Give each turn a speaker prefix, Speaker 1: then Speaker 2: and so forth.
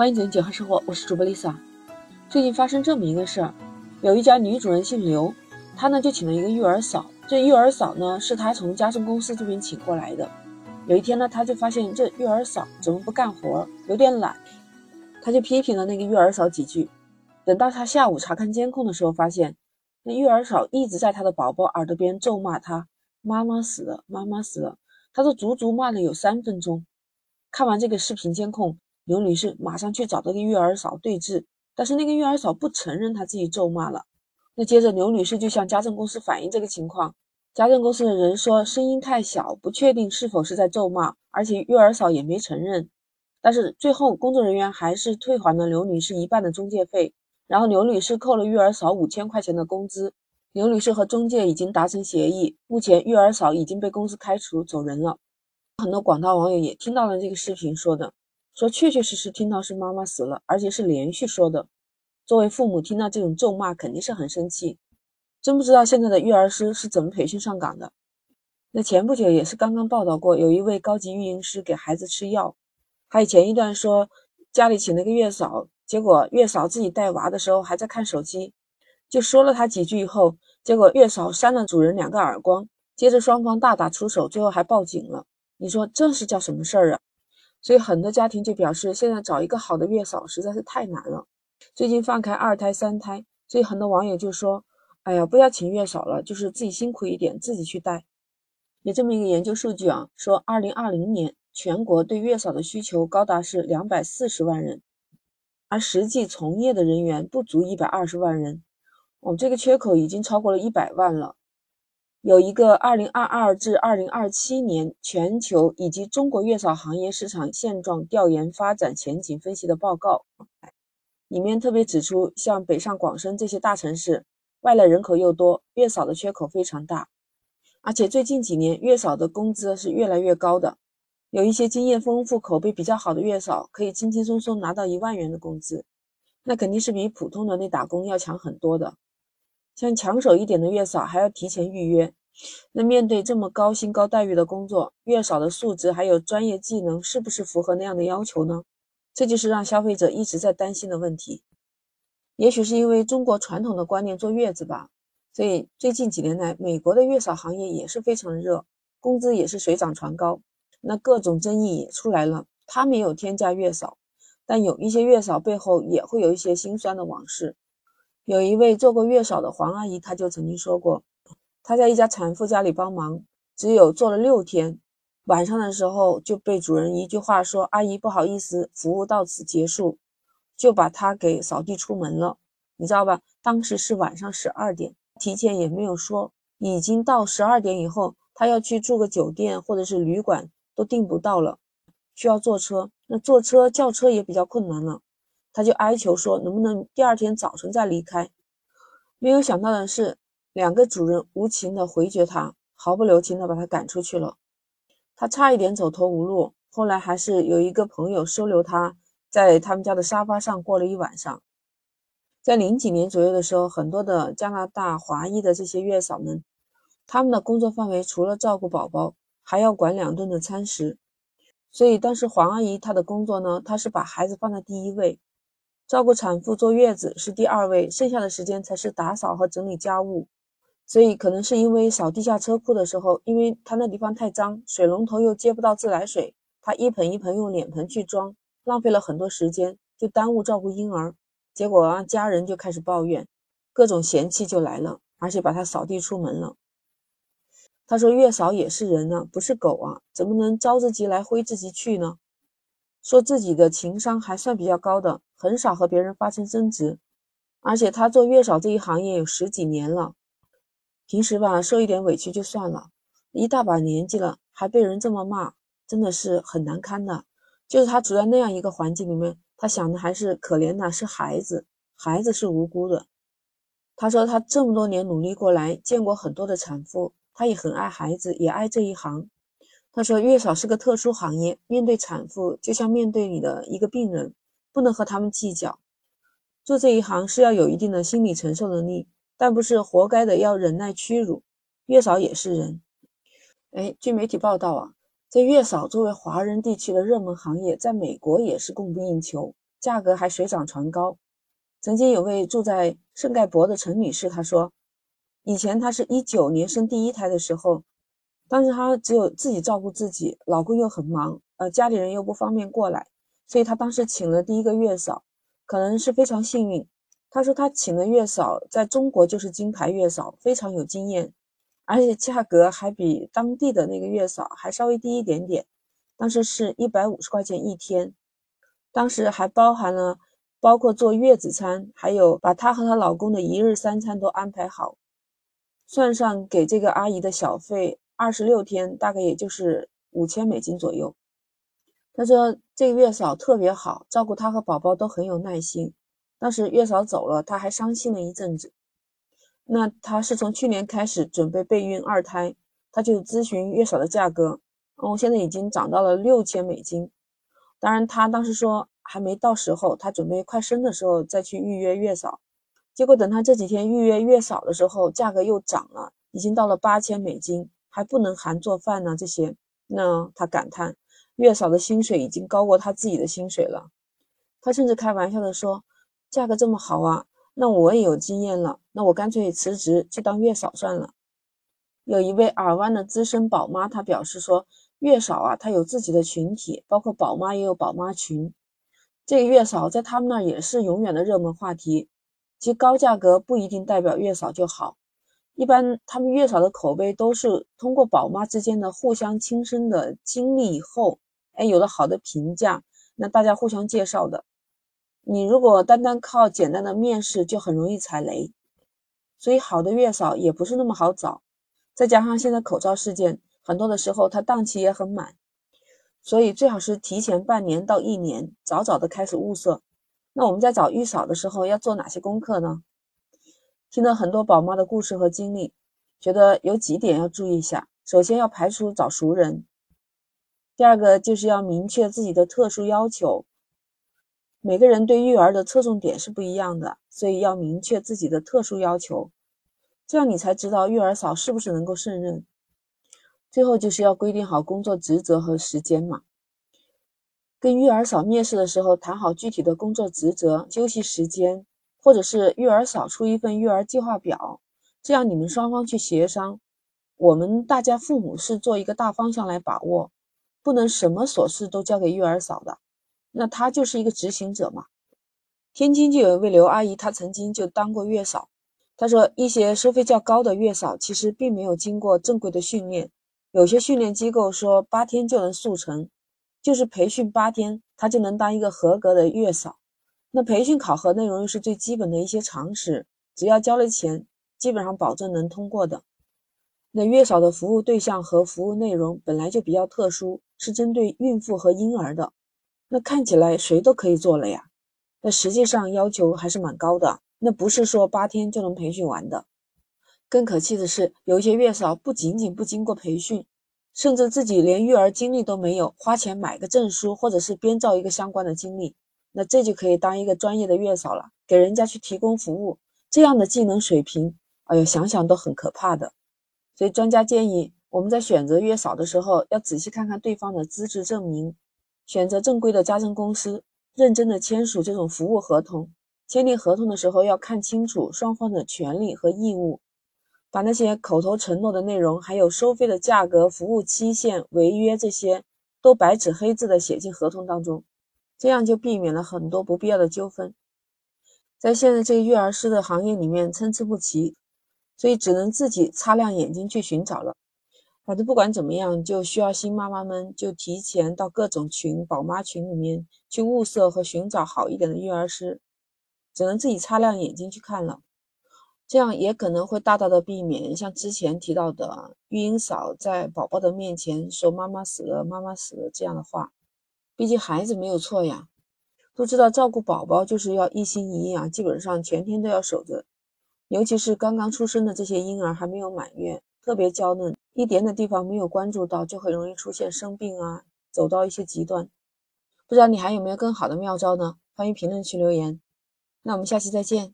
Speaker 1: 欢迎走进九号生活，我是主播 Lisa。最近发生这么一个事儿，有一家女主人姓刘，她呢就请了一个育儿嫂。这育儿嫂呢是她从家政公司这边请过来的。有一天呢，她就发现这育儿嫂怎么不干活，有点懒，她就批评了那个育儿嫂几句。等到她下午查看监控的时候，发现那育儿嫂一直在她的宝宝耳朵边咒骂她：“妈妈死了，妈妈死了。”她都足足骂了有三分钟。看完这个视频监控。刘女士马上去找这个育儿嫂对峙，但是那个育儿嫂不承认她自己咒骂了。那接着刘女士就向家政公司反映这个情况，家政公司的人说声音太小，不确定是否是在咒骂，而且育儿嫂也没承认。但是最后工作人员还是退还了刘女士一半的中介费，然后刘女士扣了育儿嫂五千块钱的工资。刘女士和中介已经达成协议，目前育儿嫂已经被公司开除走人了。很多广大网友也听到了这个视频说的。说确确实实听到是妈妈死了，而且是连续说的。作为父母听到这种咒骂，肯定是很生气。真不知道现在的育儿师是怎么培训上岗的。那前不久也是刚刚报道过，有一位高级育婴师给孩子吃药。还有前一段说家里请了个月嫂，结果月嫂自己带娃的时候还在看手机，就说了他几句以后，结果月嫂扇了主人两个耳光，接着双方大打出手，最后还报警了。你说这是叫什么事儿啊？所以很多家庭就表示，现在找一个好的月嫂实在是太难了。最近放开二胎、三胎，所以很多网友就说：“哎呀，不要请月嫂了，就是自己辛苦一点，自己去带。”有这么一个研究数据啊，说二零二零年全国对月嫂的需求高达是两百四十万人，而实际从业的人员不足一百二十万人，我哦，这个缺口已经超过了一百万了。有一个二零二二至二零二七年全球以及中国月嫂行业市场现状调研发展前景分析的报告，里面特别指出，像北上广深这些大城市，外来人口又多，月嫂的缺口非常大。而且最近几年，月嫂的工资是越来越高的，有一些经验丰富、口碑比较好的月嫂，可以轻轻松松拿到一万元的工资，那肯定是比普通的那打工要强很多的。像抢手一点的月嫂还要提前预约，那面对这么高薪高待遇的工作，月嫂的素质还有专业技能是不是符合那样的要求呢？这就是让消费者一直在担心的问题。也许是因为中国传统的观念坐月子吧，所以最近几年来，美国的月嫂行业也是非常热，工资也是水涨船高。那各种争议也出来了，他们有天价月嫂，但有一些月嫂背后也会有一些心酸的往事。有一位做过月嫂的黄阿姨，她就曾经说过，她在一家产妇家里帮忙，只有做了六天，晚上的时候就被主人一句话说：“阿姨不好意思，服务到此结束”，就把她给扫地出门了。你知道吧？当时是晚上十二点，提前也没有说，已经到十二点以后，她要去住个酒店或者是旅馆都订不到了，需要坐车，那坐车叫车也比较困难了。他就哀求说：“能不能第二天早晨再离开？”没有想到的是，两个主人无情的回绝他，毫不留情的把他赶出去了。他差一点走投无路，后来还是有一个朋友收留他，在他们家的沙发上过了一晚上。在零几年左右的时候，很多的加拿大华裔的这些月嫂们，他们的工作范围除了照顾宝宝，还要管两顿的餐食。所以当时黄阿姨她的工作呢，她是把孩子放在第一位。照顾产妇坐月子是第二位，剩下的时间才是打扫和整理家务。所以可能是因为扫地下车库的时候，因为他那地方太脏，水龙头又接不到自来水，他一盆一盆用脸盆去装，浪费了很多时间，就耽误照顾婴儿。结果啊，家人就开始抱怨，各种嫌弃就来了，而且把他扫地出门了。他说：“月嫂也是人呢，不是狗啊，怎么能招之即来挥之即去呢？”说自己的情商还算比较高的，很少和别人发生争执，而且他做月嫂这一行业有十几年了，平时吧受一点委屈就算了，一大把年纪了还被人这么骂，真的是很难堪的。就是他处在那样一个环境里面，他想的还是可怜的是孩子，孩子是无辜的。他说他这么多年努力过来，见过很多的产妇，他也很爱孩子，也爱这一行。他说：“月嫂是个特殊行业，面对产妇就像面对你的一个病人，不能和他们计较。做这一行是要有一定的心理承受能力，但不是活该的要忍耐屈辱。月嫂也是人。”哎，据媒体报道啊，这月嫂作为华人地区的热门行业，在美国也是供不应求。价格还水涨船高。曾经有位住在圣盖博的陈女士，她说，以前她是一九年生第一胎的时候，当时她只有自己照顾自己，老公又很忙，呃，家里人又不方便过来，所以她当时请了第一个月嫂，可能是非常幸运。她说她请的月嫂在中国就是金牌月嫂，非常有经验。而且价格还比当地的那个月嫂还稍微低一点点，当时是一百五十块钱一天，当时还包含了包括做月子餐，还有把她和她老公的一日三餐都安排好，算上给这个阿姨的小费，二十六天大概也就是五千美金左右。他说这个月嫂特别好，照顾她和宝宝都很有耐心。当时月嫂走了，她还伤心了一阵子。那他是从去年开始准备备孕二胎，他就咨询月嫂的价格，哦，现在已经涨到了六千美金。当然，他当时说还没到时候，他准备快生的时候再去预约月嫂。结果等他这几天预约月嫂的时候，价格又涨了，已经到了八千美金，还不能含做饭呢这些。那他感叹，月嫂的薪水已经高过他自己的薪水了。他甚至开玩笑的说，价格这么好啊。那我也有经验了，那我干脆辞职去当月嫂算了。有一位耳湾的资深宝妈，她表示说，月嫂啊，她有自己的群体，包括宝妈也有宝妈群。这个月嫂在他们那儿也是永远的热门话题。其实高价格不一定代表月嫂就好，一般他们月嫂的口碑都是通过宝妈之间的互相亲身的经历以后，哎，有了好的评价，那大家互相介绍的。你如果单单靠简单的面试，就很容易踩雷，所以好的月嫂也不是那么好找。再加上现在口罩事件，很多的时候它档期也很满，所以最好是提前半年到一年，早早的开始物色。那我们在找月嫂的时候要做哪些功课呢？听了很多宝妈的故事和经历，觉得有几点要注意一下。首先要排除找熟人，第二个就是要明确自己的特殊要求。每个人对育儿的侧重点是不一样的，所以要明确自己的特殊要求，这样你才知道育儿嫂是不是能够胜任。最后就是要规定好工作职责和时间嘛。跟育儿嫂面试的时候谈好具体的工作职责、休息时间，或者是育儿嫂出一份育儿计划表，这样你们双方去协商。我们大家父母是做一个大方向来把握，不能什么琐事都交给育儿嫂的。那他就是一个执行者嘛。天津就有一位刘阿姨，她曾经就当过月嫂。她说，一些收费较高的月嫂其实并没有经过正规的训练，有些训练机构说八天就能速成，就是培训八天，她就能当一个合格的月嫂。那培训考核内容又是最基本的一些常识，只要交了钱，基本上保证能通过的。那月嫂的服务对象和服务内容本来就比较特殊，是针对孕妇和婴儿的。那看起来谁都可以做了呀，那实际上要求还是蛮高的。那不是说八天就能培训完的。更可气的是，有一些月嫂不仅仅不经过培训，甚至自己连育儿经历都没有，花钱买个证书或者是编造一个相关的经历，那这就可以当一个专业的月嫂了，给人家去提供服务。这样的技能水平，哎呦，想想都很可怕的。所以专家建议，我们在选择月嫂的时候，要仔细看看对方的资质证明。选择正规的家政公司，认真的签署这种服务合同。签订合同的时候要看清楚双方的权利和义务，把那些口头承诺的内容，还有收费的价格、服务期限、违约这些，都白纸黑字的写进合同当中，这样就避免了很多不必要的纠纷。在现在这个育儿师的行业里面参差不齐，所以只能自己擦亮眼睛去寻找了。反正不管怎么样，就需要新妈妈们就提前到各种群、宝妈群里面去物色和寻找好一点的育儿师，只能自己擦亮眼睛去看了。这样也可能会大大的避免像之前提到的育婴嫂在宝宝的面前说“妈妈死了，妈妈死了”这样的话。毕竟孩子没有错呀，都知道照顾宝宝就是要一心一意啊，基本上全天都要守着。尤其是刚刚出生的这些婴儿还没有满月，特别娇嫩。一点的地方没有关注到，就很容易出现生病啊，走到一些极端。不知道你还有没有更好的妙招呢？欢迎评论区留言。那我们下期再见。